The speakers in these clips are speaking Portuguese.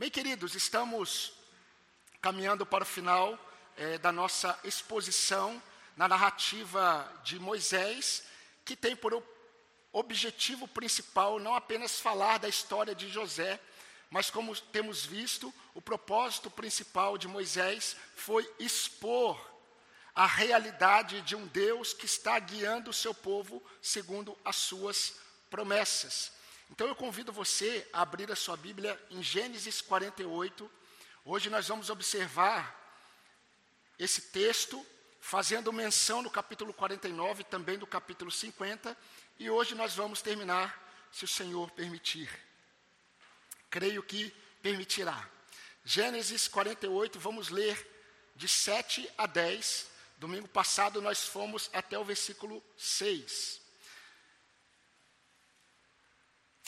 Bem, queridos, estamos caminhando para o final é, da nossa exposição na narrativa de Moisés, que tem por objetivo principal não apenas falar da história de José, mas como temos visto, o propósito principal de Moisés foi expor a realidade de um Deus que está guiando o seu povo segundo as suas promessas. Então eu convido você a abrir a sua Bíblia em Gênesis 48. Hoje nós vamos observar esse texto, fazendo menção no capítulo 49 também do capítulo 50, e hoje nós vamos terminar, se o Senhor permitir. Creio que permitirá. Gênesis 48, vamos ler de 7 a 10. Domingo passado nós fomos até o versículo 6.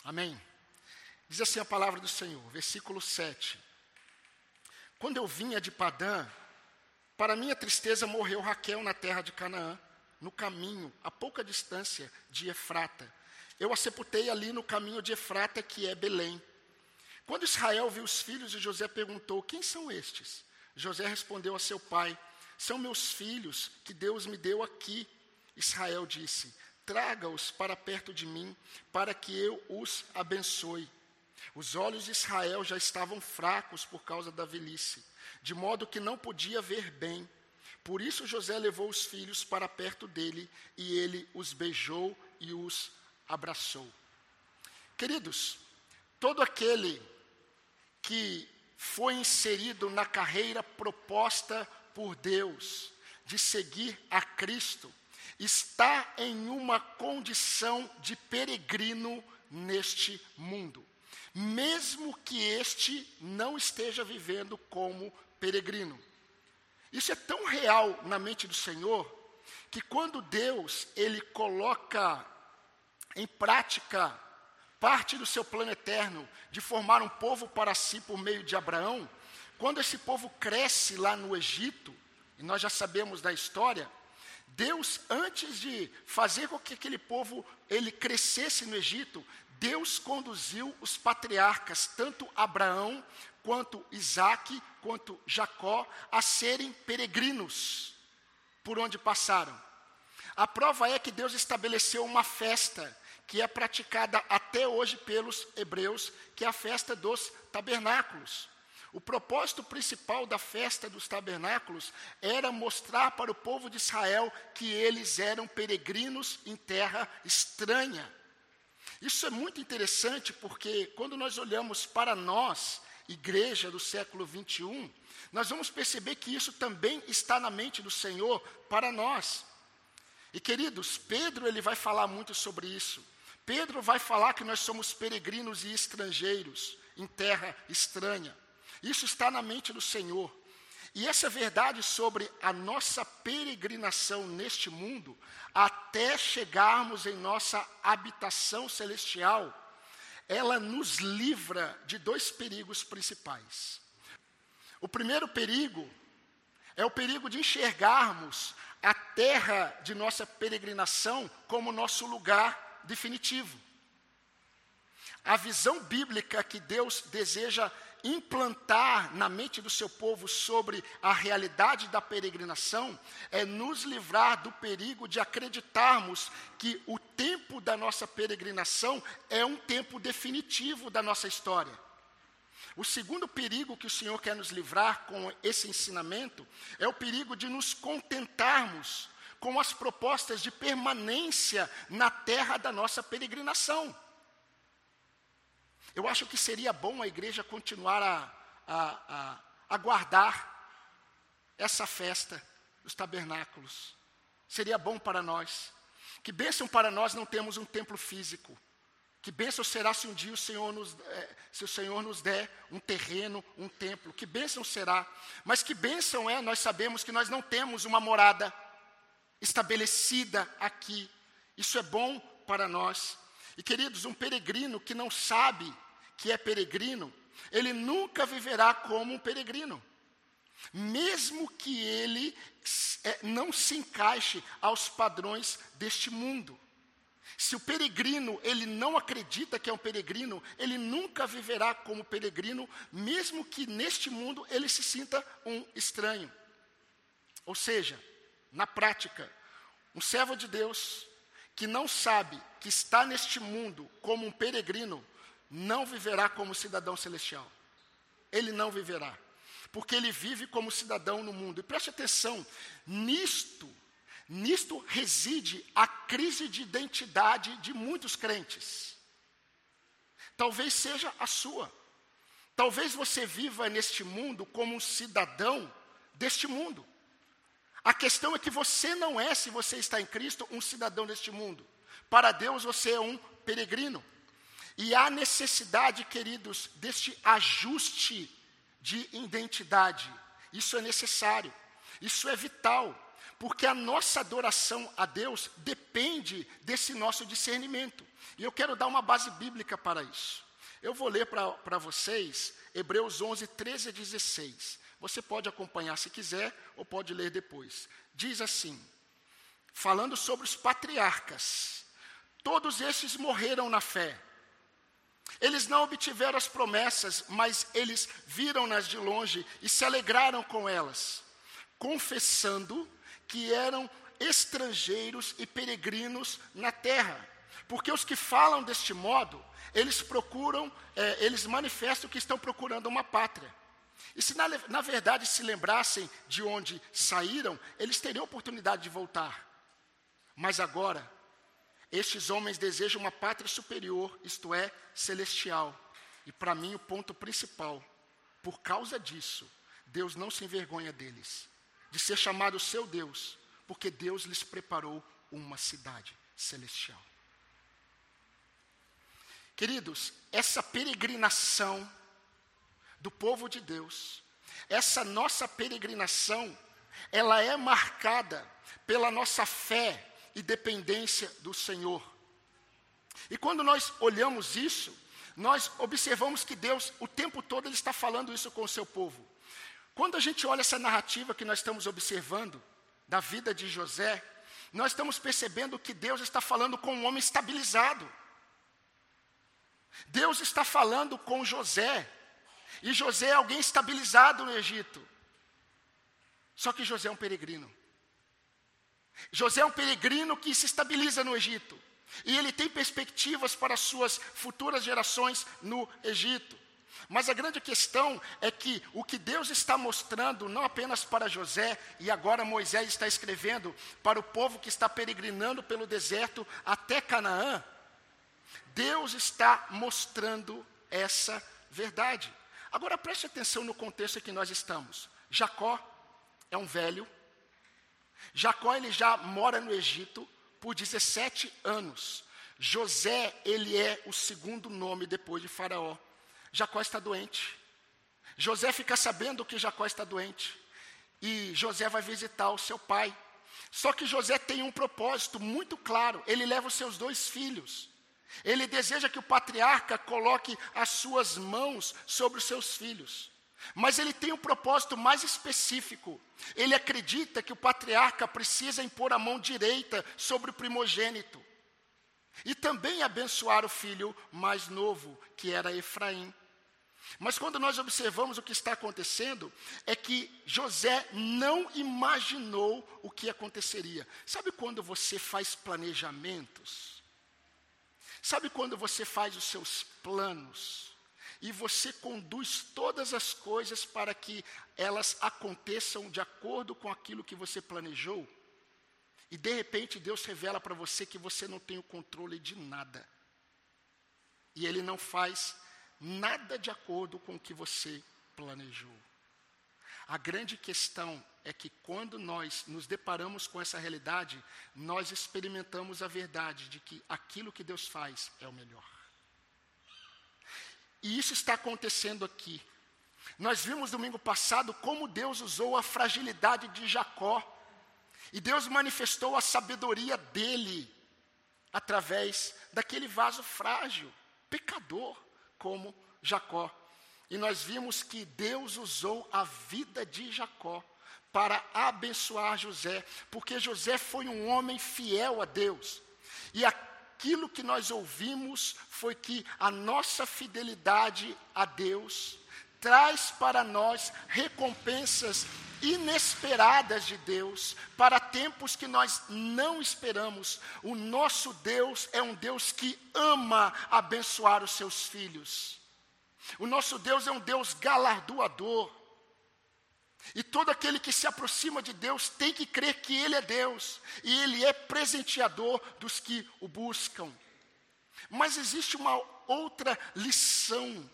Amém? Diz assim a palavra do Senhor, versículo 7. Quando eu vinha de Padã, para minha tristeza morreu Raquel na terra de Canaã, no caminho, a pouca distância de Efrata. Eu a sepultei ali no caminho de Efrata, que é Belém. Quando Israel viu os filhos de José, perguntou: Quem são estes? José respondeu a seu pai: São meus filhos que Deus me deu aqui. Israel disse: traga-os para perto de mim, para que eu os abençoe. Os olhos de Israel já estavam fracos por causa da velhice, de modo que não podia ver bem. Por isso José levou os filhos para perto dele, e ele os beijou e os abraçou. Queridos, todo aquele que foi inserido na carreira proposta por Deus de seguir a Cristo, está em uma condição de peregrino neste mundo, mesmo que este não esteja vivendo como peregrino. Isso é tão real na mente do Senhor que quando Deus ele coloca em prática parte do seu plano eterno de formar um povo para si por meio de Abraão, quando esse povo cresce lá no Egito, e nós já sabemos da história, Deus, antes de fazer com que aquele povo ele crescesse no Egito, Deus conduziu os patriarcas, tanto Abraão, quanto Isaac, quanto Jacó, a serem peregrinos por onde passaram. A prova é que Deus estabeleceu uma festa que é praticada até hoje pelos hebreus, que é a festa dos tabernáculos. O propósito principal da festa dos tabernáculos era mostrar para o povo de Israel que eles eram peregrinos em terra estranha. Isso é muito interessante porque quando nós olhamos para nós, igreja do século 21, nós vamos perceber que isso também está na mente do Senhor para nós. E queridos, Pedro ele vai falar muito sobre isso. Pedro vai falar que nós somos peregrinos e estrangeiros em terra estranha. Isso está na mente do Senhor. E essa verdade sobre a nossa peregrinação neste mundo, até chegarmos em nossa habitação celestial, ela nos livra de dois perigos principais. O primeiro perigo é o perigo de enxergarmos a terra de nossa peregrinação como nosso lugar definitivo. A visão bíblica que Deus deseja implantar na mente do seu povo sobre a realidade da peregrinação é nos livrar do perigo de acreditarmos que o tempo da nossa peregrinação é um tempo definitivo da nossa história. O segundo perigo que o Senhor quer nos livrar com esse ensinamento é o perigo de nos contentarmos com as propostas de permanência na terra da nossa peregrinação. Eu acho que seria bom a igreja continuar a, a, a, a guardar essa festa dos tabernáculos. Seria bom para nós. Que bênção para nós não temos um templo físico. Que bênção será se um dia o Senhor nos, é, se o Senhor nos der um terreno, um templo. Que bênção será. Mas que bênção é nós sabemos que nós não temos uma morada estabelecida aqui. Isso é bom para nós. E queridos, um peregrino que não sabe que é peregrino, ele nunca viverá como um peregrino. Mesmo que ele é, não se encaixe aos padrões deste mundo. Se o peregrino, ele não acredita que é um peregrino, ele nunca viverá como peregrino, mesmo que neste mundo ele se sinta um estranho. Ou seja, na prática, um servo de Deus que não sabe que está neste mundo como um peregrino, não viverá como cidadão celestial. Ele não viverá, porque ele vive como cidadão no mundo. E preste atenção, nisto Nisto reside a crise de identidade de muitos crentes. Talvez seja a sua. Talvez você viva neste mundo como um cidadão deste mundo. A questão é que você não é, se você está em Cristo, um cidadão deste mundo. Para Deus você é um peregrino. E há necessidade, queridos, deste ajuste de identidade. Isso é necessário. Isso é vital porque a nossa adoração a Deus depende desse nosso discernimento. E eu quero dar uma base bíblica para isso. Eu vou ler para vocês Hebreus 11, 13 a 16. Você pode acompanhar se quiser, ou pode ler depois. Diz assim: falando sobre os patriarcas, todos esses morreram na fé. Eles não obtiveram as promessas, mas eles viram-nas de longe e se alegraram com elas, confessando que eram estrangeiros e peregrinos na terra. Porque os que falam deste modo, eles procuram, é, eles manifestam que estão procurando uma pátria. E se na, na verdade se lembrassem de onde saíram, eles teriam oportunidade de voltar. Mas agora, estes homens desejam uma pátria superior, isto é, celestial. E para mim, o ponto principal, por causa disso, Deus não se envergonha deles de ser chamado seu Deus, porque Deus lhes preparou uma cidade celestial. Queridos, essa peregrinação do povo de Deus, essa nossa peregrinação, ela é marcada pela nossa fé e dependência do Senhor. E quando nós olhamos isso, nós observamos que Deus, o tempo todo, Ele está falando isso com o seu povo. Quando a gente olha essa narrativa que nós estamos observando, da vida de José, nós estamos percebendo que Deus está falando com um homem estabilizado. Deus está falando com José, e José é alguém estabilizado no Egito. Só que José é um peregrino. José é um peregrino que se estabiliza no Egito. E ele tem perspectivas para suas futuras gerações no Egito. Mas a grande questão é que o que Deus está mostrando, não apenas para José, e agora Moisés está escrevendo para o povo que está peregrinando pelo deserto até Canaã, Deus está mostrando essa verdade. Agora preste atenção no contexto em que nós estamos. Jacó é um velho. Jacó ele já mora no Egito por 17 anos. José, ele é o segundo nome depois de Faraó. Jacó está doente. José fica sabendo que Jacó está doente. E José vai visitar o seu pai. Só que José tem um propósito muito claro. Ele leva os seus dois filhos. Ele deseja que o patriarca coloque as suas mãos sobre os seus filhos. Mas ele tem um propósito mais específico. Ele acredita que o patriarca precisa impor a mão direita sobre o primogênito. E também abençoar o filho mais novo, que era Efraim. Mas quando nós observamos o que está acontecendo, é que José não imaginou o que aconteceria. Sabe quando você faz planejamentos? Sabe quando você faz os seus planos? E você conduz todas as coisas para que elas aconteçam de acordo com aquilo que você planejou? E de repente Deus revela para você que você não tem o controle de nada. E Ele não faz nada de acordo com o que você planejou. A grande questão é que quando nós nos deparamos com essa realidade, nós experimentamos a verdade de que aquilo que Deus faz é o melhor. E isso está acontecendo aqui. Nós vimos domingo passado como Deus usou a fragilidade de Jacó. E Deus manifestou a sabedoria dele através daquele vaso frágil, pecador como Jacó. E nós vimos que Deus usou a vida de Jacó para abençoar José, porque José foi um homem fiel a Deus. E aquilo que nós ouvimos foi que a nossa fidelidade a Deus traz para nós recompensas inesperadas de Deus, para tempos que nós não esperamos. O nosso Deus é um Deus que ama abençoar os seus filhos. O nosso Deus é um Deus galardoador. E todo aquele que se aproxima de Deus tem que crer que Ele é Deus, e Ele é presenteador dos que o buscam. Mas existe uma outra lição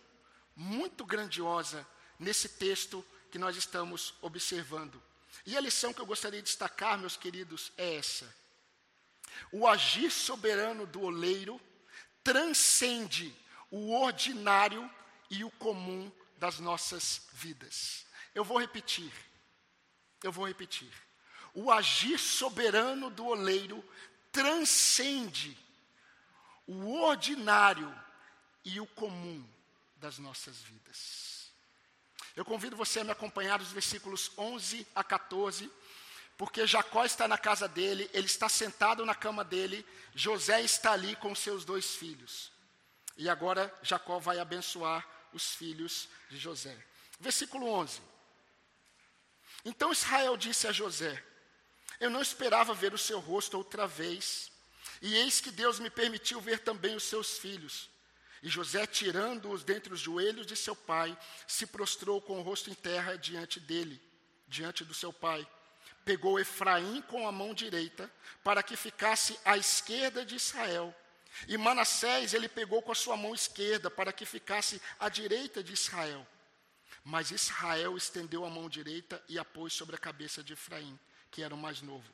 muito grandiosa nesse texto que nós estamos observando. E a lição que eu gostaria de destacar, meus queridos, é essa: o agir soberano do oleiro transcende o ordinário e o comum das nossas vidas. Eu vou repetir. Eu vou repetir. O agir soberano do oleiro transcende o ordinário e o comum das nossas vidas. Eu convido você a me acompanhar os versículos 11 a 14, porque Jacó está na casa dele, ele está sentado na cama dele, José está ali com seus dois filhos. E agora Jacó vai abençoar os filhos de José. Versículo 11. Então Israel disse a José: Eu não esperava ver o seu rosto outra vez, e eis que Deus me permitiu ver também os seus filhos. E José, tirando-os dentre os joelhos de seu pai, se prostrou com o rosto em terra diante dele, diante do seu pai. Pegou Efraim com a mão direita, para que ficasse à esquerda de Israel. E Manassés ele pegou com a sua mão esquerda, para que ficasse à direita de Israel. Mas Israel estendeu a mão direita e a pôs sobre a cabeça de Efraim, que era o mais novo.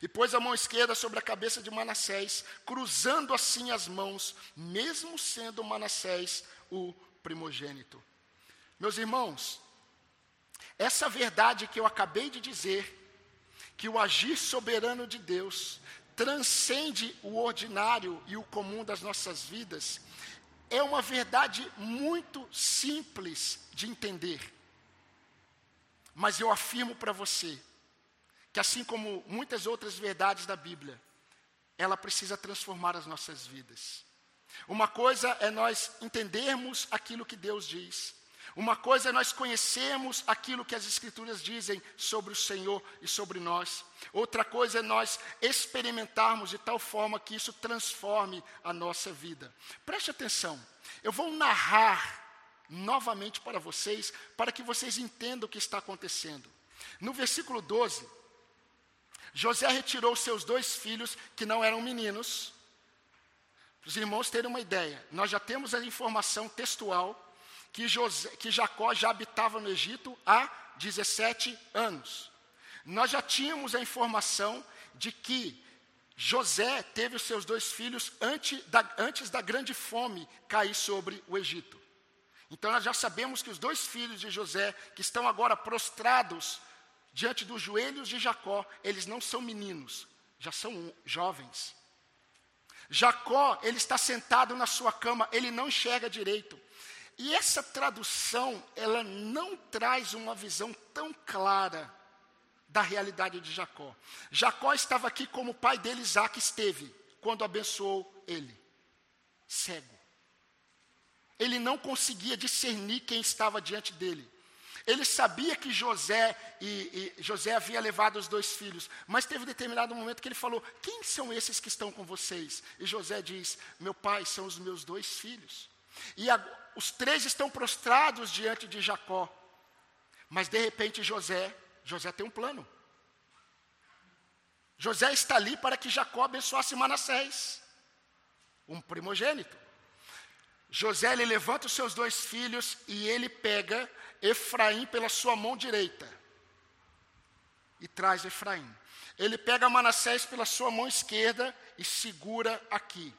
E pôs a mão esquerda sobre a cabeça de Manassés, cruzando assim as mãos, mesmo sendo Manassés o primogênito. Meus irmãos, essa verdade que eu acabei de dizer, que o agir soberano de Deus transcende o ordinário e o comum das nossas vidas, é uma verdade muito simples de entender. Mas eu afirmo para você que, assim como muitas outras verdades da Bíblia, ela precisa transformar as nossas vidas. Uma coisa é nós entendermos aquilo que Deus diz. Uma coisa é nós conhecermos aquilo que as Escrituras dizem sobre o Senhor e sobre nós. Outra coisa é nós experimentarmos de tal forma que isso transforme a nossa vida. Preste atenção, eu vou narrar novamente para vocês, para que vocês entendam o que está acontecendo. No versículo 12, José retirou seus dois filhos, que não eram meninos. Para os irmãos terem uma ideia, nós já temos a informação textual que, José, que Jacó já habitava no Egito há 17 anos. Nós já tínhamos a informação de que José teve os seus dois filhos antes da, antes da grande fome cair sobre o Egito. Então nós já sabemos que os dois filhos de José, que estão agora prostrados diante dos joelhos de Jacó, eles não são meninos, já são jovens. Jacó, ele está sentado na sua cama, ele não enxerga direito. E essa tradução, ela não traz uma visão tão clara da realidade de Jacó. Jacó estava aqui como o pai dele, Isaac, esteve, quando abençoou ele, cego. Ele não conseguia discernir quem estava diante dele. Ele sabia que José e, e, José havia levado os dois filhos, mas teve um determinado momento que ele falou: Quem são esses que estão com vocês? E José diz: Meu pai, são os meus dois filhos. E a, os três estão prostrados diante de Jacó. Mas de repente José, José tem um plano. José está ali para que Jacó abençoasse Manassés, um primogênito. José ele levanta os seus dois filhos e ele pega Efraim pela sua mão direita e traz Efraim. Ele pega Manassés pela sua mão esquerda e segura aqui,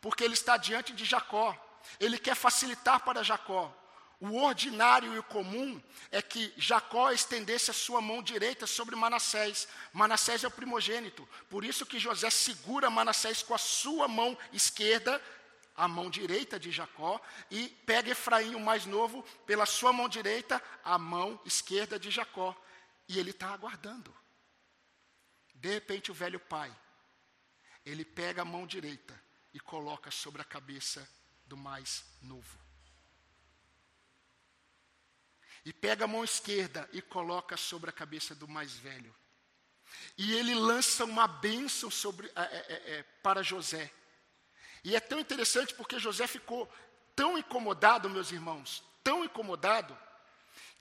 porque ele está diante de Jacó. Ele quer facilitar para Jacó. O ordinário e o comum é que Jacó estendesse a sua mão direita sobre Manassés. Manassés é o primogênito. Por isso que José segura Manassés com a sua mão esquerda, a mão direita de Jacó, e pega Efraim, o mais novo, pela sua mão direita, a mão esquerda de Jacó. E ele está aguardando. De repente, o velho pai, ele pega a mão direita e coloca sobre a cabeça do mais novo. E pega a mão esquerda e coloca sobre a cabeça do mais velho. E ele lança uma bênção sobre, é, é, é, para José. E é tão interessante porque José ficou tão incomodado, meus irmãos, tão incomodado,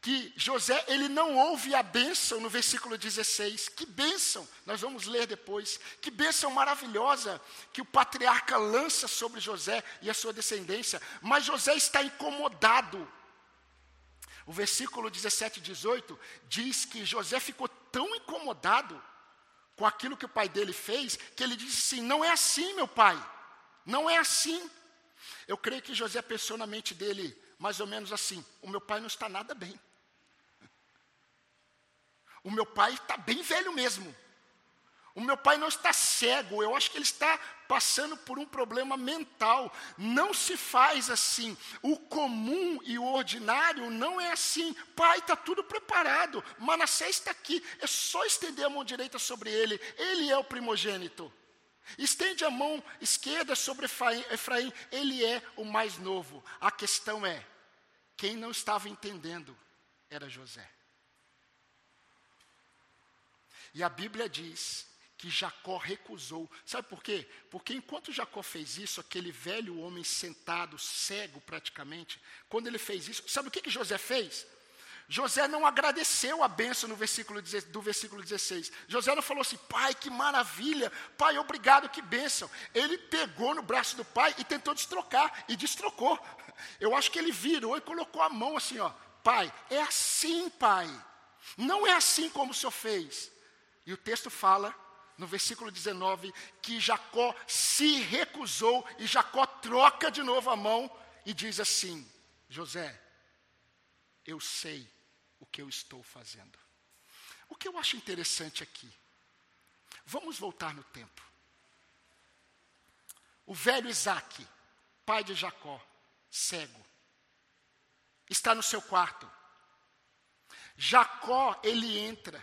que José, ele não ouve a bênção no versículo 16. Que bênção, nós vamos ler depois. Que bênção maravilhosa que o patriarca lança sobre José e a sua descendência. Mas José está incomodado. O versículo 17 e 18 diz que José ficou tão incomodado com aquilo que o pai dele fez, que ele disse assim: Não é assim, meu pai. Não é assim. Eu creio que José pensou na mente dele mais ou menos assim: o meu pai não está nada bem. O meu pai está bem velho mesmo. O meu pai não está cego, eu acho que ele está passando por um problema mental. Não se faz assim. O comum e o ordinário não é assim. Pai, está tudo preparado. Manassés está aqui. É só estender a mão direita sobre ele. Ele é o primogênito. Estende a mão esquerda sobre Efraim, ele é o mais novo. A questão é: quem não estava entendendo era José. E a Bíblia diz que Jacó recusou. Sabe por quê? Porque enquanto Jacó fez isso, aquele velho homem sentado, cego praticamente, quando ele fez isso, sabe o que, que José fez? José não agradeceu a benção no versículo, do versículo 16. José não falou assim, pai, que maravilha, pai, obrigado, que bênção. Ele pegou no braço do pai e tentou destrocar, e destrocou. Eu acho que ele virou e colocou a mão assim, ó, pai, é assim, pai. Não é assim como o senhor fez. E o texto fala, no versículo 19, que Jacó se recusou e Jacó troca de novo a mão e diz assim: José, eu sei o que eu estou fazendo. O que eu acho interessante aqui, vamos voltar no tempo. O velho Isaac, pai de Jacó, cego, está no seu quarto. Jacó, ele entra,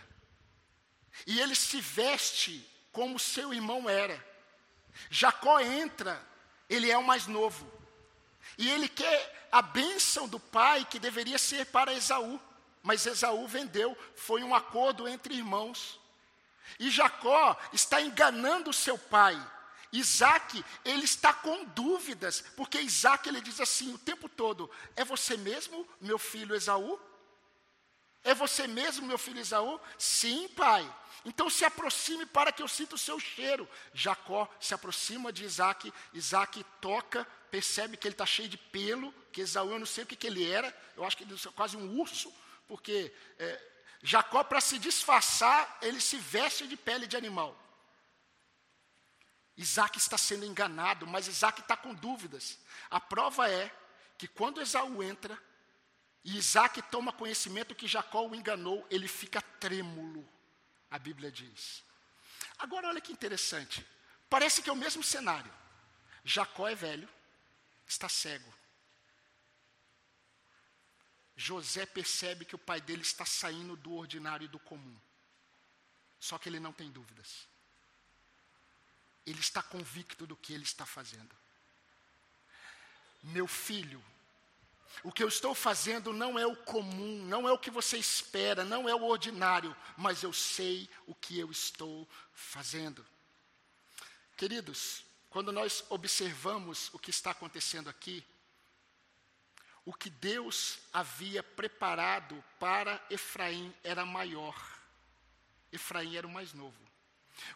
e ele se veste como seu irmão era. Jacó entra, ele é o mais novo, e ele quer a bênção do pai que deveria ser para Esaú mas Esaú vendeu, foi um acordo entre irmãos. E Jacó está enganando seu pai. Isaac, ele está com dúvidas, porque Isaac ele diz assim o tempo todo: É você mesmo, meu filho Esaú? É você mesmo, meu filho Esaú? Sim, pai. Então se aproxime para que eu sinta o seu cheiro. Jacó se aproxima de Isaac, Isaac toca, percebe que ele está cheio de pelo, que Esaú eu não sei o que, que ele era, eu acho que ele é quase um urso porque é, Jacó, para se disfarçar, ele se veste de pele de animal. Isaac está sendo enganado, mas Isaac está com dúvidas. A prova é que quando Esaú entra, e Isaac toma conhecimento que Jacó o enganou, ele fica trêmulo, a Bíblia diz. Agora, olha que interessante. Parece que é o mesmo cenário. Jacó é velho, está cego. José percebe que o pai dele está saindo do ordinário e do comum. Só que ele não tem dúvidas. Ele está convicto do que ele está fazendo. Meu filho, o que eu estou fazendo não é o comum, não é o que você espera, não é o ordinário, mas eu sei o que eu estou fazendo. Queridos, quando nós observamos o que está acontecendo aqui, o que Deus havia preparado para Efraim era maior. Efraim era o mais novo.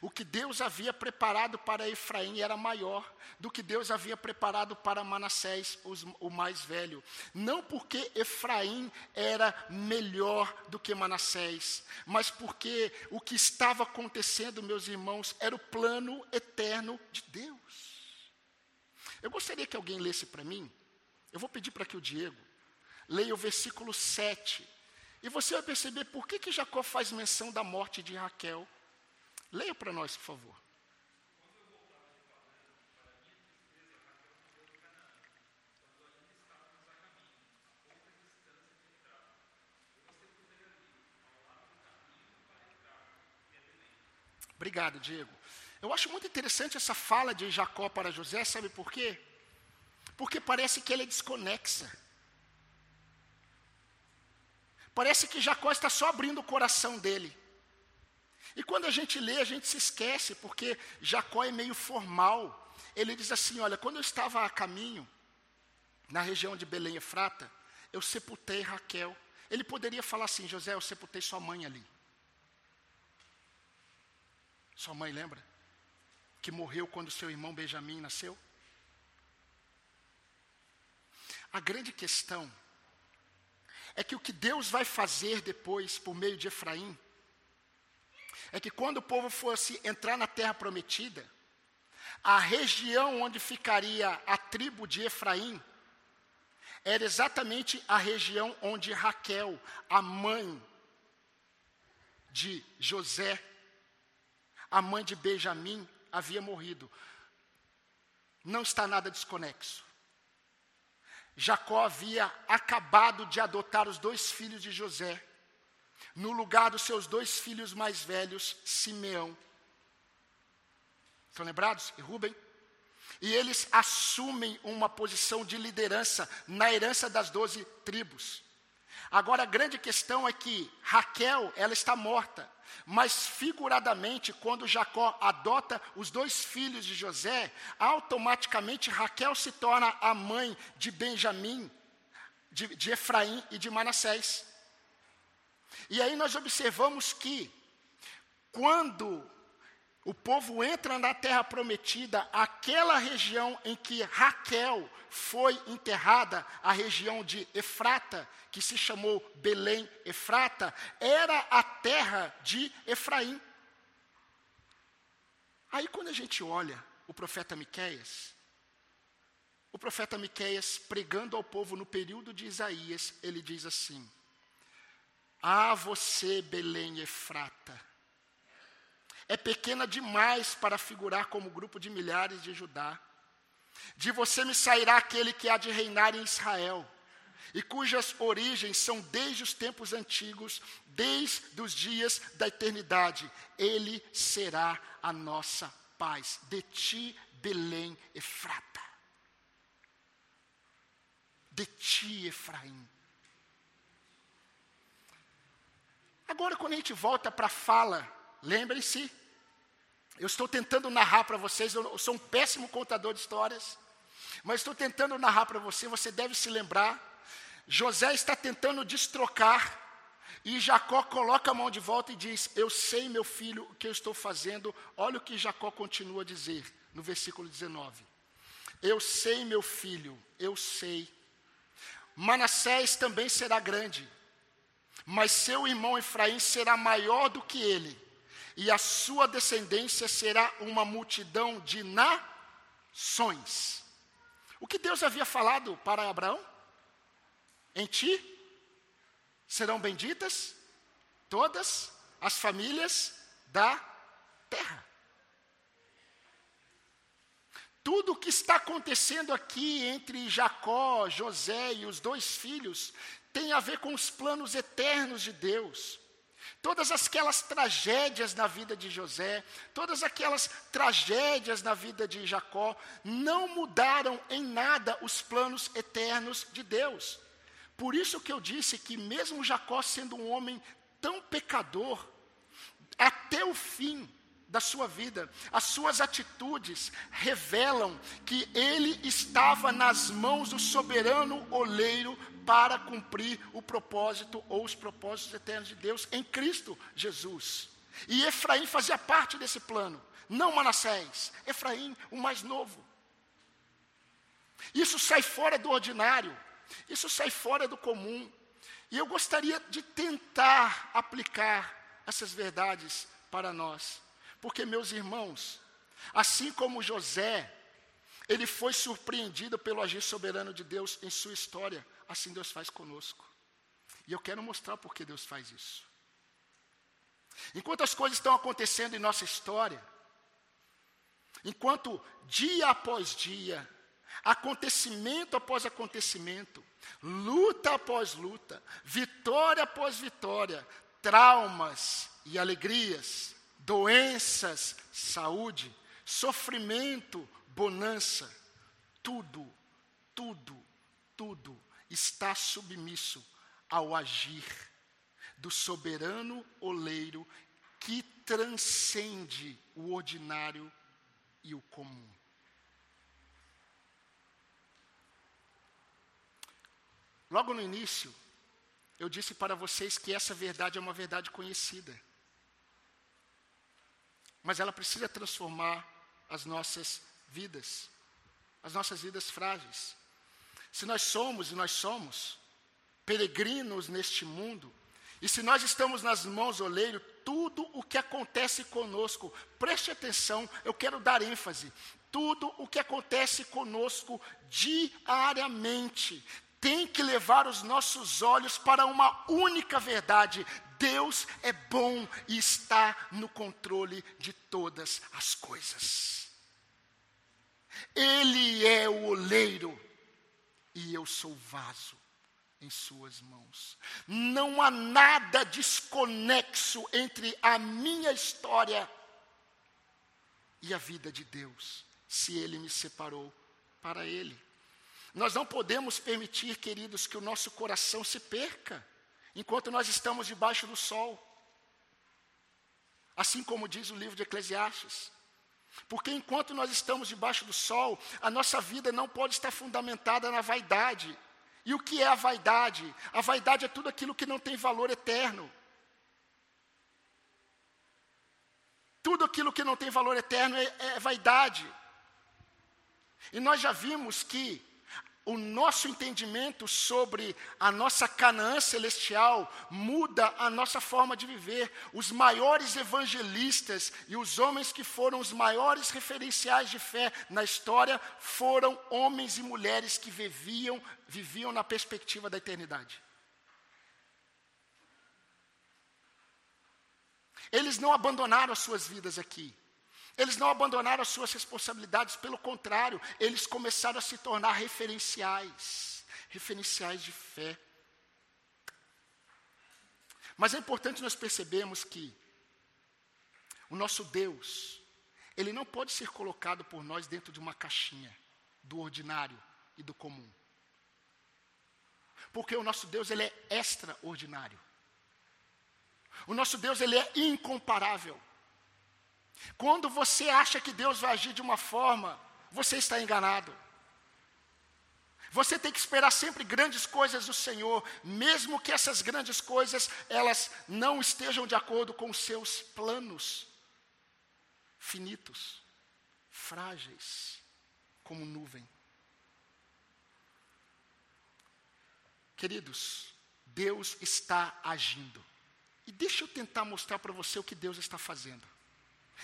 O que Deus havia preparado para Efraim era maior do que Deus havia preparado para Manassés, os, o mais velho. Não porque Efraim era melhor do que Manassés, mas porque o que estava acontecendo, meus irmãos, era o plano eterno de Deus. Eu gostaria que alguém lesse para mim eu vou pedir para que o Diego leia o versículo 7. E você vai perceber por que, que Jacó faz menção da morte de Raquel. Leia para nós, por favor. Obrigado, Diego. Eu acho muito interessante essa fala de Jacó para José, sabe por quê? Porque parece que ele é desconexa. Parece que Jacó está só abrindo o coração dele. E quando a gente lê, a gente se esquece, porque Jacó é meio formal. Ele diz assim: Olha, quando eu estava a caminho, na região de Belém Efrata, eu sepultei Raquel. Ele poderia falar assim: José, eu sepultei sua mãe ali. Sua mãe lembra? Que morreu quando seu irmão Benjamim nasceu? A grande questão é que o que Deus vai fazer depois, por meio de Efraim, é que quando o povo fosse entrar na terra prometida, a região onde ficaria a tribo de Efraim era exatamente a região onde Raquel, a mãe de José, a mãe de Benjamim, havia morrido. Não está nada desconexo. Jacó havia acabado de adotar os dois filhos de José, no lugar dos seus dois filhos mais velhos, Simeão. Estão lembrados? E Rubem? E eles assumem uma posição de liderança na herança das doze tribos. Agora a grande questão é que Raquel, ela está morta, mas figuradamente, quando Jacó adota os dois filhos de José, automaticamente Raquel se torna a mãe de Benjamim, de, de Efraim e de Manassés. E aí nós observamos que, quando o povo entra na terra prometida, aquela região em que Raquel foi enterrada, a região de Efrata, que se chamou Belém Efrata, era a terra de Efraim. Aí quando a gente olha o profeta Miqueias, o profeta Miqueias pregando ao povo no período de Isaías, ele diz assim: Ah, você, Belém Efrata, é pequena demais para figurar como grupo de milhares de Judá. De você me sairá aquele que há de reinar em Israel, e cujas origens são desde os tempos antigos, desde os dias da eternidade. Ele será a nossa paz. De ti, Belém, Efrata. De ti, Efraim. Agora, quando a gente volta para a fala, lembrem-se eu estou tentando narrar para vocês, eu sou um péssimo contador de histórias, mas estou tentando narrar para você, você deve se lembrar. José está tentando destrocar, e Jacó coloca a mão de volta e diz: Eu sei, meu filho, o que eu estou fazendo. Olha o que Jacó continua a dizer no versículo 19: Eu sei, meu filho, eu sei. Manassés também será grande, mas seu irmão Efraim será maior do que ele e a sua descendência será uma multidão de nações. O que Deus havia falado para Abraão? Em ti serão benditas todas as famílias da terra. Tudo o que está acontecendo aqui entre Jacó, José e os dois filhos tem a ver com os planos eternos de Deus. Todas aquelas tragédias na vida de José, todas aquelas tragédias na vida de Jacó, não mudaram em nada os planos eternos de Deus. Por isso que eu disse que, mesmo Jacó sendo um homem tão pecador, até o fim da sua vida, as suas atitudes revelam que ele estava nas mãos do soberano oleiro para cumprir o propósito ou os propósitos eternos de Deus em Cristo Jesus. E Efraim fazia parte desse plano, não Manassés, Efraim, o mais novo. Isso sai fora do ordinário, isso sai fora do comum. E eu gostaria de tentar aplicar essas verdades para nós, porque, meus irmãos, assim como José, ele foi surpreendido pelo agir soberano de Deus em sua história, assim Deus faz conosco. E eu quero mostrar por que Deus faz isso. Enquanto as coisas estão acontecendo em nossa história, enquanto dia após dia, acontecimento após acontecimento, luta após luta, vitória após vitória, traumas e alegrias, doenças, saúde, sofrimento, bonança, tudo, tudo, tudo está submisso ao agir do soberano oleiro que transcende o ordinário e o comum. Logo no início, eu disse para vocês que essa verdade é uma verdade conhecida. Mas ela precisa transformar as nossas vidas, as nossas vidas frágeis. Se nós somos, e nós somos, peregrinos neste mundo, e se nós estamos nas mãos do oleiro, tudo o que acontece conosco, preste atenção, eu quero dar ênfase. Tudo o que acontece conosco diariamente tem que levar os nossos olhos para uma única verdade: Deus é bom e está no controle de todas as coisas. Ele é o oleiro e eu sou vaso em Suas mãos. Não há nada desconexo entre a minha história e a vida de Deus, se Ele me separou para Ele. Nós não podemos permitir, queridos, que o nosso coração se perca enquanto nós estamos debaixo do sol. Assim como diz o livro de Eclesiastes. Porque enquanto nós estamos debaixo do sol, a nossa vida não pode estar fundamentada na vaidade, e o que é a vaidade? A vaidade é tudo aquilo que não tem valor eterno. Tudo aquilo que não tem valor eterno é, é vaidade. E nós já vimos que o nosso entendimento sobre a nossa Canaã celestial muda a nossa forma de viver. Os maiores evangelistas e os homens que foram os maiores referenciais de fé na história foram homens e mulheres que viviam, viviam na perspectiva da eternidade. Eles não abandonaram as suas vidas aqui. Eles não abandonaram as suas responsabilidades, pelo contrário, eles começaram a se tornar referenciais, referenciais de fé. Mas é importante nós percebermos que o nosso Deus, ele não pode ser colocado por nós dentro de uma caixinha do ordinário e do comum. Porque o nosso Deus, ele é extraordinário. O nosso Deus, ele é incomparável. Quando você acha que Deus vai agir de uma forma, você está enganado. Você tem que esperar sempre grandes coisas do Senhor, mesmo que essas grandes coisas elas não estejam de acordo com os seus planos finitos, frágeis, como nuvem. Queridos, Deus está agindo. E deixa eu tentar mostrar para você o que Deus está fazendo.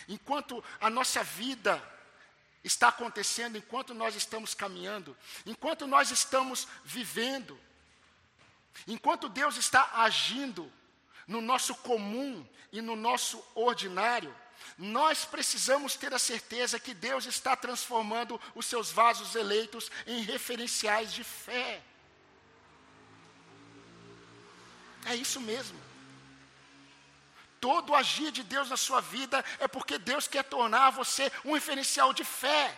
Enquanto a nossa vida está acontecendo, enquanto nós estamos caminhando, enquanto nós estamos vivendo, enquanto Deus está agindo no nosso comum e no nosso ordinário, nós precisamos ter a certeza que Deus está transformando os seus vasos eleitos em referenciais de fé. É isso mesmo. Todo agir de Deus na sua vida é porque Deus quer tornar você um referencial de fé.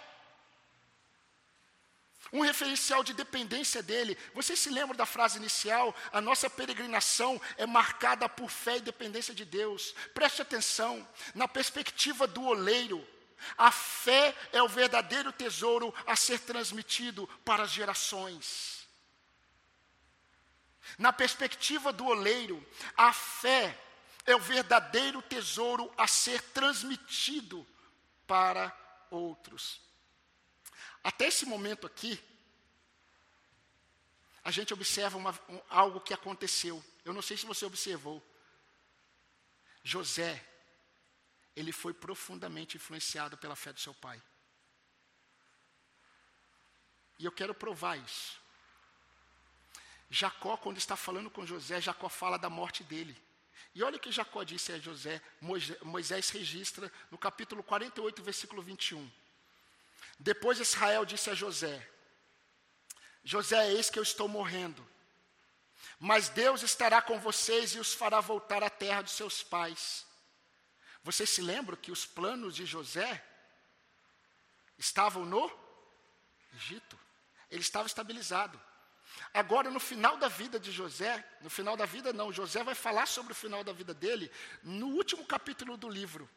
Um referencial de dependência dele. Você se lembra da frase inicial? A nossa peregrinação é marcada por fé e dependência de Deus. Preste atenção, na perspectiva do oleiro, a fé é o verdadeiro tesouro a ser transmitido para as gerações. Na perspectiva do oleiro, a fé é o verdadeiro tesouro a ser transmitido para outros. Até esse momento aqui, a gente observa uma, um, algo que aconteceu. Eu não sei se você observou. José, ele foi profundamente influenciado pela fé do seu pai. E eu quero provar isso. Jacó, quando está falando com José, Jacó fala da morte dele. E olha o que Jacó disse a José, Moisés registra no capítulo 48, versículo 21. Depois Israel disse a José: José, eis que eu estou morrendo. Mas Deus estará com vocês e os fará voltar à terra dos seus pais. Vocês se lembram que os planos de José estavam no Egito? Ele estava estabilizado. Agora, no final da vida de José, no final da vida não, José vai falar sobre o final da vida dele no último capítulo do livro.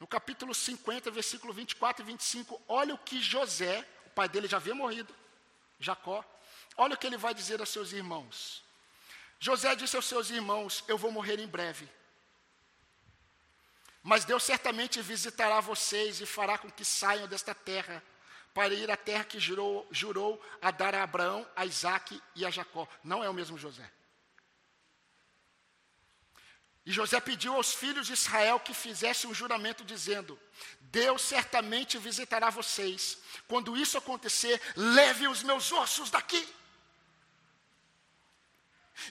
No capítulo 50, versículo 24 e 25, olha o que José, o pai dele já havia morrido, Jacó, olha o que ele vai dizer aos seus irmãos. José disse aos seus irmãos: Eu vou morrer em breve. Mas Deus certamente visitará vocês e fará com que saiam desta terra para ir à terra que jurou, jurou a dar a Abraão, a Isaac e a Jacó. Não é o mesmo José. E José pediu aos filhos de Israel que fizessem um juramento, dizendo: Deus certamente visitará vocês. Quando isso acontecer, leve os meus ossos daqui.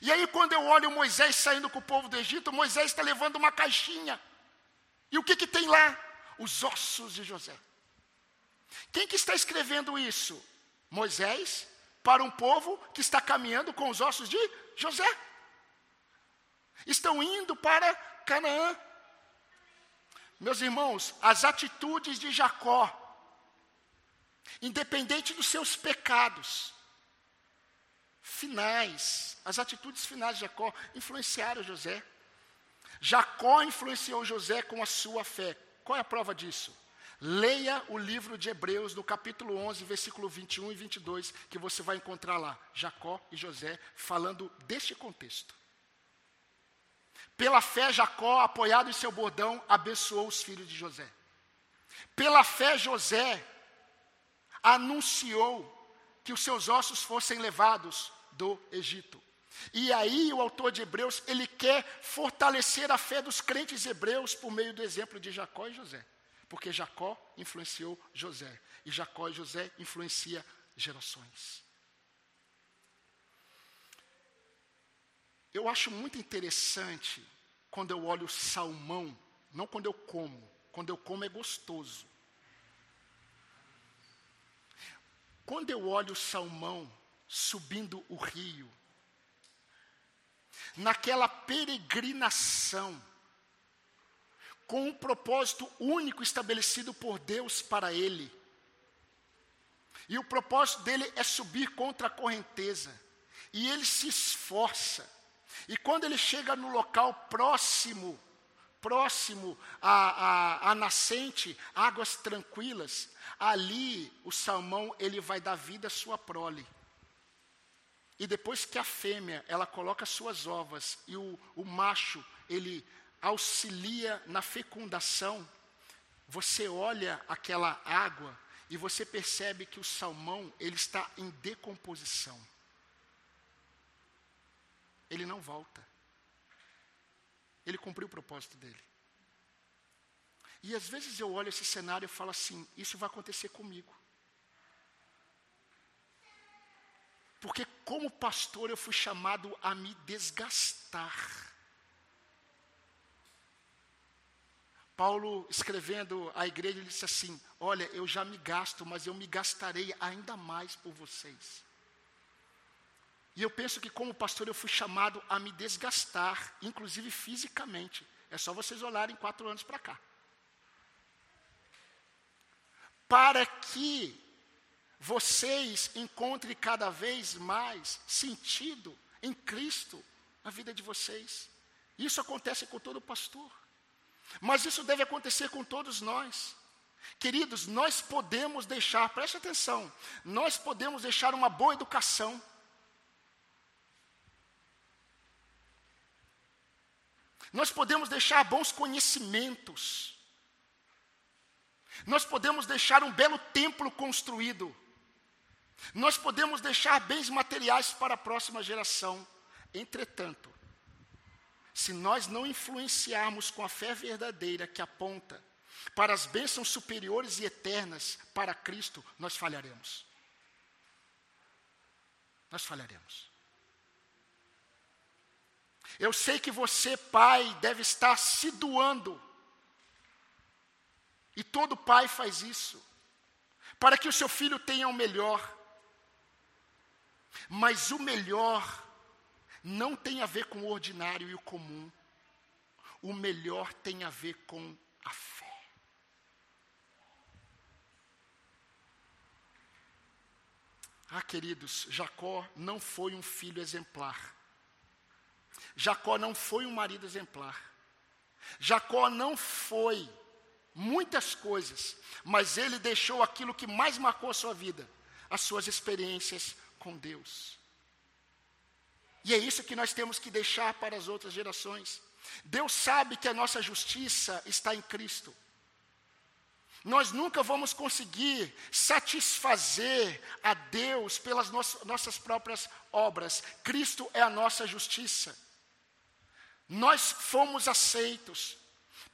E aí, quando eu olho Moisés saindo com o povo do Egito, Moisés está levando uma caixinha. E o que, que tem lá? Os ossos de José. Quem que está escrevendo isso? Moisés, para um povo que está caminhando com os ossos de José. Estão indo para Canaã. Meus irmãos, as atitudes de Jacó, independente dos seus pecados, finais, as atitudes finais de Jacó influenciaram José. Jacó influenciou José com a sua fé. Qual é a prova disso? Leia o livro de Hebreus, no capítulo 11, versículo 21 e 22, que você vai encontrar lá Jacó e José falando deste contexto. Pela fé, Jacó, apoiado em seu bordão, abençoou os filhos de José. Pela fé, José anunciou que os seus ossos fossem levados do Egito. E aí o autor de Hebreus, ele quer fortalecer a fé dos crentes hebreus por meio do exemplo de Jacó e José. Porque Jacó influenciou José. E Jacó e José influencia gerações. Eu acho muito interessante quando eu olho salmão, não quando eu como. Quando eu como é gostoso. Quando eu olho salmão subindo o rio, naquela peregrinação, com um propósito único estabelecido por Deus para ele. E o propósito dele é subir contra a correnteza. E ele se esforça. E quando ele chega no local próximo, próximo à, à, à nascente, águas tranquilas, ali o salmão ele vai dar vida à sua prole. E depois que a fêmea ela coloca suas ovas e o, o macho ele auxilia na fecundação, você olha aquela água e você percebe que o salmão ele está em decomposição. Ele não volta. Ele cumpriu o propósito dele. E às vezes eu olho esse cenário e falo assim: isso vai acontecer comigo. Porque, como pastor, eu fui chamado a me desgastar. Paulo, escrevendo à igreja, ele disse assim: Olha, eu já me gasto, mas eu me gastarei ainda mais por vocês. E eu penso que, como pastor, eu fui chamado a me desgastar, inclusive fisicamente. É só vocês olharem quatro anos para cá. Para que vocês encontrem cada vez mais sentido em Cristo na vida de vocês. Isso acontece com todo pastor. Mas isso deve acontecer com todos nós. Queridos, nós podemos deixar, preste atenção, nós podemos deixar uma boa educação. Nós podemos deixar bons conhecimentos. Nós podemos deixar um belo templo construído. Nós podemos deixar bens materiais para a próxima geração. Entretanto, se nós não influenciarmos com a fé verdadeira que aponta para as bênçãos superiores e eternas para Cristo, nós falharemos. Nós falharemos. Eu sei que você, pai, deve estar se doando. E todo pai faz isso. Para que o seu filho tenha o melhor. Mas o melhor não tem a ver com o ordinário e o comum. o melhor tem a ver com a fé. Ah, queridos, Jacó não foi um filho exemplar. Jacó não foi um marido exemplar. Jacó não foi muitas coisas, mas ele deixou aquilo que mais marcou a sua vida, as suas experiências com Deus. E é isso que nós temos que deixar para as outras gerações. Deus sabe que a nossa justiça está em Cristo. Nós nunca vamos conseguir satisfazer a Deus pelas nossas próprias obras. Cristo é a nossa justiça. Nós fomos aceitos,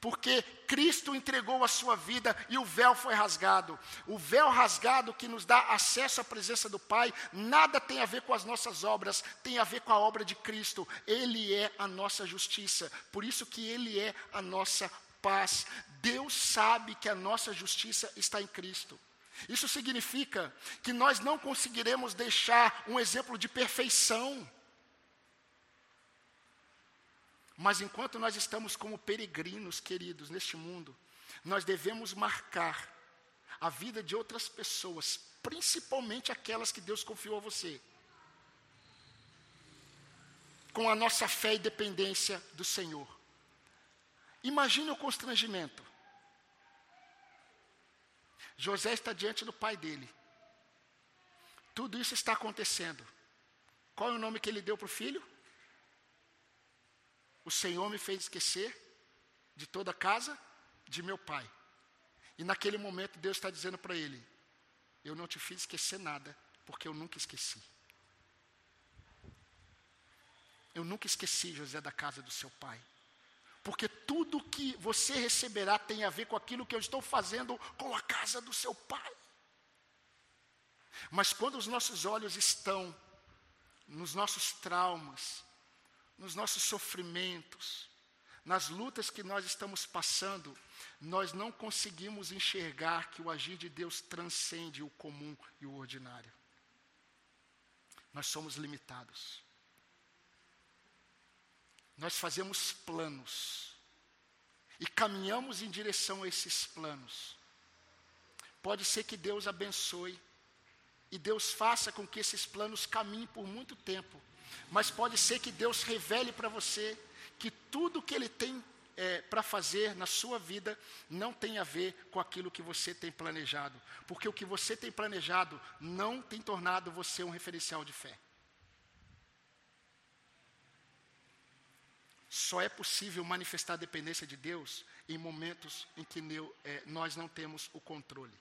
porque Cristo entregou a sua vida e o véu foi rasgado. O véu rasgado que nos dá acesso à presença do Pai, nada tem a ver com as nossas obras, tem a ver com a obra de Cristo. Ele é a nossa justiça, por isso que Ele é a nossa paz. Deus sabe que a nossa justiça está em Cristo. Isso significa que nós não conseguiremos deixar um exemplo de perfeição. Mas enquanto nós estamos como peregrinos, queridos, neste mundo, nós devemos marcar a vida de outras pessoas, principalmente aquelas que Deus confiou a você, com a nossa fé e dependência do Senhor. Imagine o constrangimento. José está diante do pai dele. Tudo isso está acontecendo. Qual é o nome que ele deu para o filho? O Senhor me fez esquecer de toda a casa de meu pai. E naquele momento Deus está dizendo para ele: Eu não te fiz esquecer nada, porque eu nunca esqueci. Eu nunca esqueci, José, da casa do seu pai. Porque tudo que você receberá tem a ver com aquilo que eu estou fazendo com a casa do seu pai. Mas quando os nossos olhos estão nos nossos traumas, nos nossos sofrimentos, nas lutas que nós estamos passando, nós não conseguimos enxergar que o agir de Deus transcende o comum e o ordinário. Nós somos limitados. Nós fazemos planos e caminhamos em direção a esses planos. Pode ser que Deus abençoe e Deus faça com que esses planos caminhem por muito tempo, mas pode ser que Deus revele para você que tudo que Ele tem é, para fazer na sua vida não tem a ver com aquilo que você tem planejado, porque o que você tem planejado não tem tornado você um referencial de fé. Só é possível manifestar a dependência de Deus em momentos em que é, nós não temos o controle.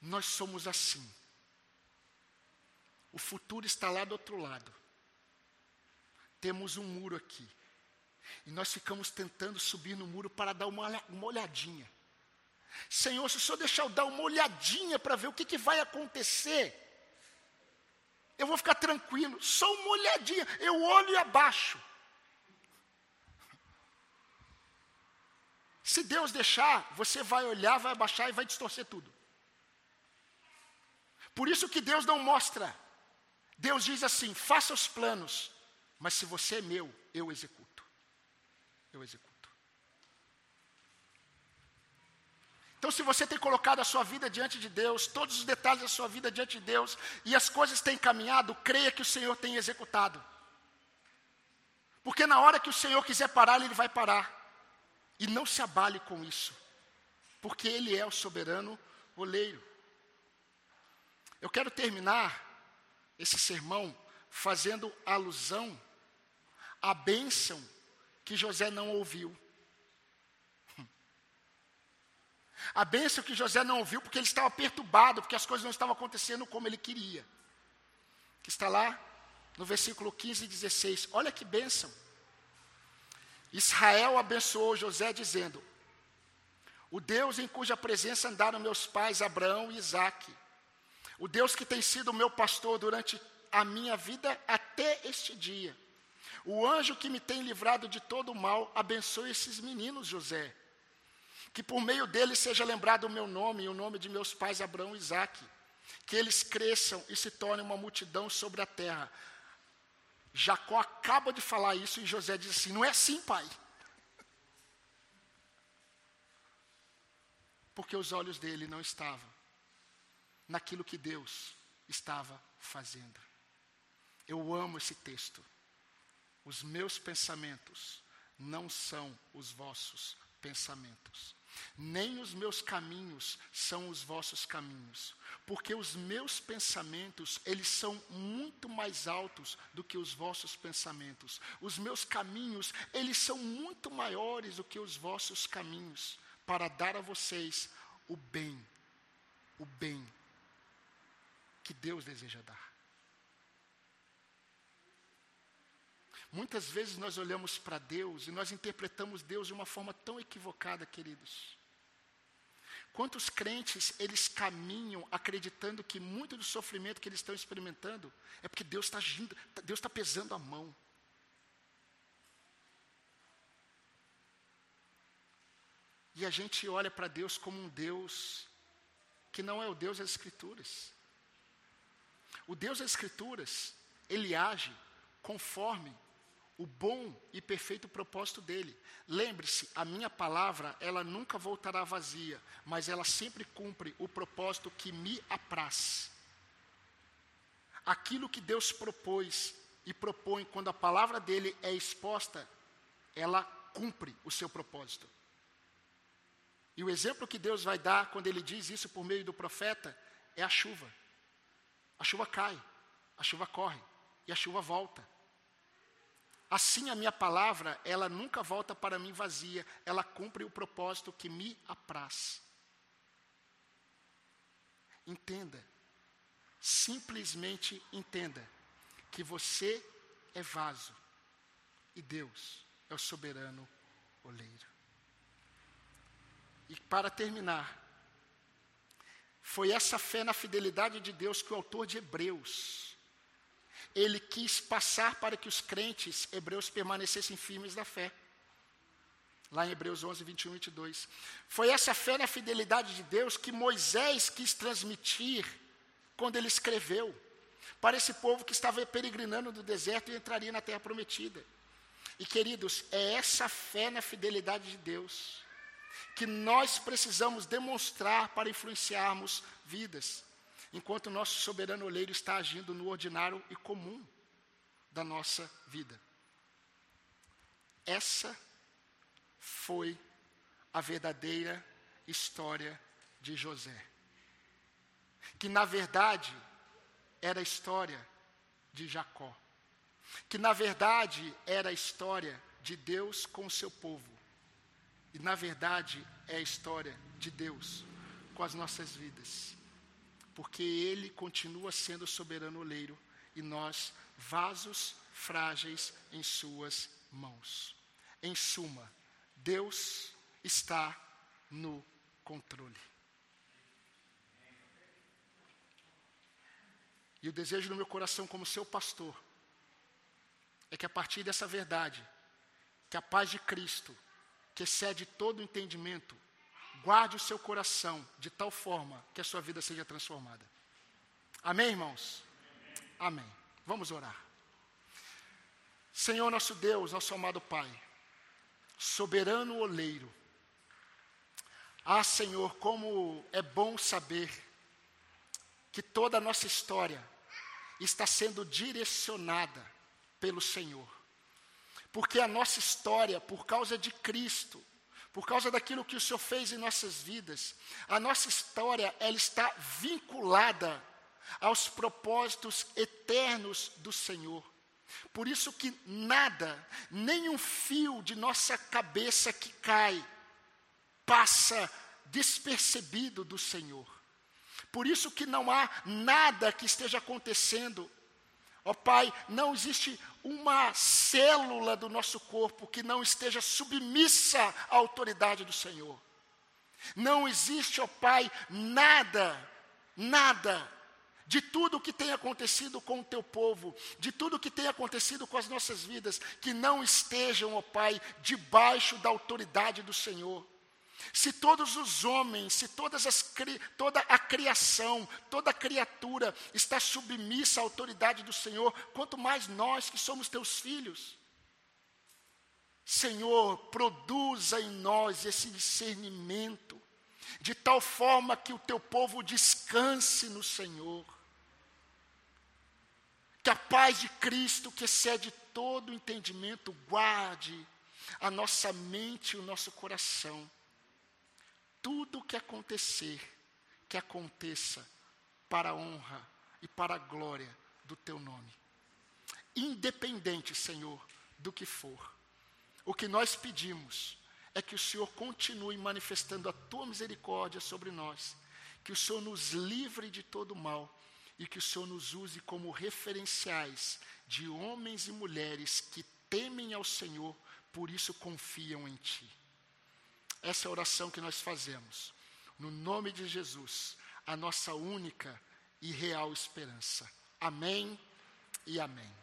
Nós somos assim. O futuro está lá do outro lado. Temos um muro aqui. E nós ficamos tentando subir no muro para dar uma, uma olhadinha. Senhor, se o Senhor deixar eu dar uma olhadinha para ver o que, que vai acontecer, eu vou ficar tranquilo, só uma olhadinha, eu olho e abaixo. Se Deus deixar, você vai olhar, vai abaixar e vai distorcer tudo. Por isso que Deus não mostra. Deus diz assim: faça os planos, mas se você é meu, eu executo. Eu executo. Então, se você tem colocado a sua vida diante de Deus, todos os detalhes da sua vida diante de Deus, e as coisas têm caminhado, creia que o Senhor tem executado. Porque na hora que o Senhor quiser parar, Ele vai parar. E não se abale com isso, porque Ele é o soberano oleiro. Eu quero terminar esse sermão fazendo alusão à bênção que José não ouviu. A bênção que José não ouviu porque ele estava perturbado, porque as coisas não estavam acontecendo como ele queria. Que está lá no versículo 15 e 16. Olha que bênção. Israel abençoou José dizendo: O Deus em cuja presença andaram meus pais Abraão e Isaque, o Deus que tem sido meu pastor durante a minha vida até este dia, o anjo que me tem livrado de todo o mal, abençoe esses meninos, José que por meio deles seja lembrado o meu nome e o nome de meus pais Abraão e Isaque, que eles cresçam e se tornem uma multidão sobre a terra. Jacó acaba de falar isso e José diz assim: Não é assim, pai. Porque os olhos dele não estavam naquilo que Deus estava fazendo. Eu amo esse texto. Os meus pensamentos não são os vossos pensamentos, nem os meus caminhos são os vossos caminhos, porque os meus pensamentos, eles são muito mais altos do que os vossos pensamentos. Os meus caminhos, eles são muito maiores do que os vossos caminhos, para dar a vocês o bem, o bem que Deus deseja dar. Muitas vezes nós olhamos para Deus e nós interpretamos Deus de uma forma tão equivocada, queridos. Quantos crentes eles caminham acreditando que muito do sofrimento que eles estão experimentando é porque Deus está agindo, Deus está pesando a mão. E a gente olha para Deus como um Deus que não é o Deus das Escrituras. O Deus das Escrituras, ele age conforme o bom e perfeito propósito dele. Lembre-se, a minha palavra, ela nunca voltará vazia, mas ela sempre cumpre o propósito que me apraz. Aquilo que Deus propôs e propõe quando a palavra dele é exposta, ela cumpre o seu propósito. E o exemplo que Deus vai dar quando ele diz isso por meio do profeta é a chuva. A chuva cai, a chuva corre e a chuva volta. Assim a minha palavra, ela nunca volta para mim vazia, ela cumpre o propósito que me apraz. Entenda, simplesmente entenda que você é vaso e Deus é o soberano oleiro. E para terminar, foi essa fé na fidelidade de Deus que o autor de Hebreus ele quis passar para que os crentes hebreus permanecessem firmes na fé. Lá em Hebreus 11, 21 e 22. Foi essa fé na fidelidade de Deus que Moisés quis transmitir quando ele escreveu para esse povo que estava peregrinando no deserto e entraria na terra prometida. E queridos, é essa fé na fidelidade de Deus que nós precisamos demonstrar para influenciarmos vidas enquanto o nosso soberano oleiro está agindo no ordinário e comum da nossa vida. Essa foi a verdadeira história de José. Que na verdade era a história de Jacó. Que na verdade era a história de Deus com o seu povo. E na verdade é a história de Deus com as nossas vidas porque Ele continua sendo soberano oleiro e nós, vasos frágeis em Suas mãos. Em suma, Deus está no controle. E o desejo do meu coração, como seu pastor, é que a partir dessa verdade, que a paz de Cristo, que excede todo entendimento, Guarde o seu coração de tal forma que a sua vida seja transformada. Amém, irmãos? Amém. Amém. Vamos orar. Senhor nosso Deus, nosso amado Pai, soberano oleiro. Ah, Senhor, como é bom saber que toda a nossa história está sendo direcionada pelo Senhor. Porque a nossa história, por causa de Cristo, por causa daquilo que o Senhor fez em nossas vidas. A nossa história, ela está vinculada aos propósitos eternos do Senhor. Por isso que nada, nem um fio de nossa cabeça que cai, passa despercebido do Senhor. Por isso que não há nada que esteja acontecendo Ó oh, Pai, não existe uma célula do nosso corpo que não esteja submissa à autoridade do Senhor. Não existe, ó oh Pai, nada, nada de tudo o que tem acontecido com o teu povo, de tudo o que tem acontecido com as nossas vidas, que não estejam, ó Pai, debaixo da autoridade do Senhor. Se todos os homens, se todas as, toda a criação, toda a criatura está submissa à autoridade do Senhor, quanto mais nós que somos teus filhos. Senhor, produza em nós esse discernimento, de tal forma que o teu povo descanse no Senhor. Que a paz de Cristo, que excede todo entendimento, guarde a nossa mente e o nosso coração tudo o que acontecer, que aconteça para a honra e para a glória do teu nome. Independente, Senhor, do que for. O que nós pedimos é que o Senhor continue manifestando a tua misericórdia sobre nós, que o Senhor nos livre de todo mal e que o Senhor nos use como referenciais de homens e mulheres que temem ao Senhor, por isso confiam em Ti. Essa é oração que nós fazemos. No nome de Jesus, a nossa única e real esperança. Amém e amém.